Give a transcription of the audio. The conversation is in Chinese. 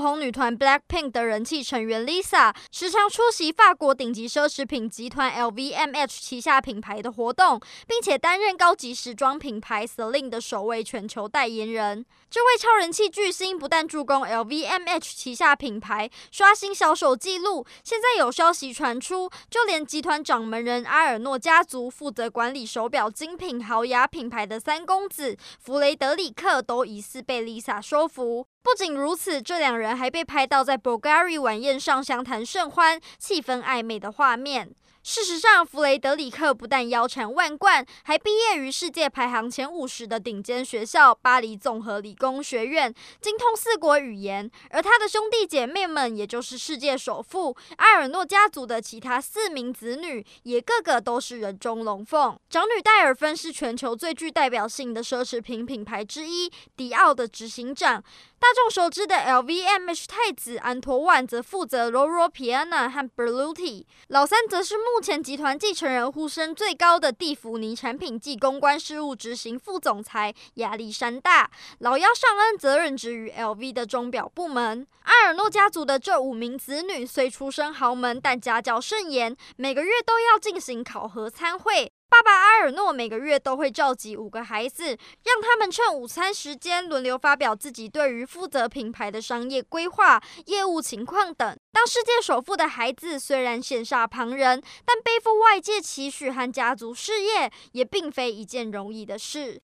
红女团 BLACKPINK 的人气成员 Lisa 时常出席法国顶级奢侈品集团 LVMH 旗下品牌的活动，并且担任高级时装品牌 Celine 的首位全球代言人。这位超人气巨星不但助攻 LVMH 旗下品牌刷新销售纪录，现在有消息传出，就连集团掌门人阿尔诺家族负责管理手表精品豪雅品牌的三公子弗雷德里克都疑似被 Lisa 说服。不仅如此，这两人还被拍到在 Bulgari 晚宴上相谈甚欢、气氛暧昧的画面。事实上，弗雷德里克不但腰缠万贯，还毕业于世界排行前五十的顶尖学校——巴黎综合理工学院，精通四国语言。而他的兄弟姐妹们，也就是世界首富埃尔诺家族的其他四名子女，也个个都是人中龙凤。长女戴尔芬是全球最具代表性的奢侈品品牌之一——迪奥的执行长。大众熟知的 LVMH 太子安托万则负责 Loro Piana 和 Berluti，老三则是目目前集团继承人呼声最高的蒂芙尼产品暨公关事务执行副总裁亚历山大。老幺尚恩则任职于 LV 的钟表部门。阿尔诺家族的这五名子女虽出身豪门，但家教甚严，每个月都要进行考核参会。爸爸阿尔诺每个月都会召集五个孩子，让他们趁午餐时间轮流发表自己对于负责品牌的商业规划、业务情况等。当世界首富的孩子虽然羡煞旁人，但背负外界期许和家族事业也并非一件容易的事。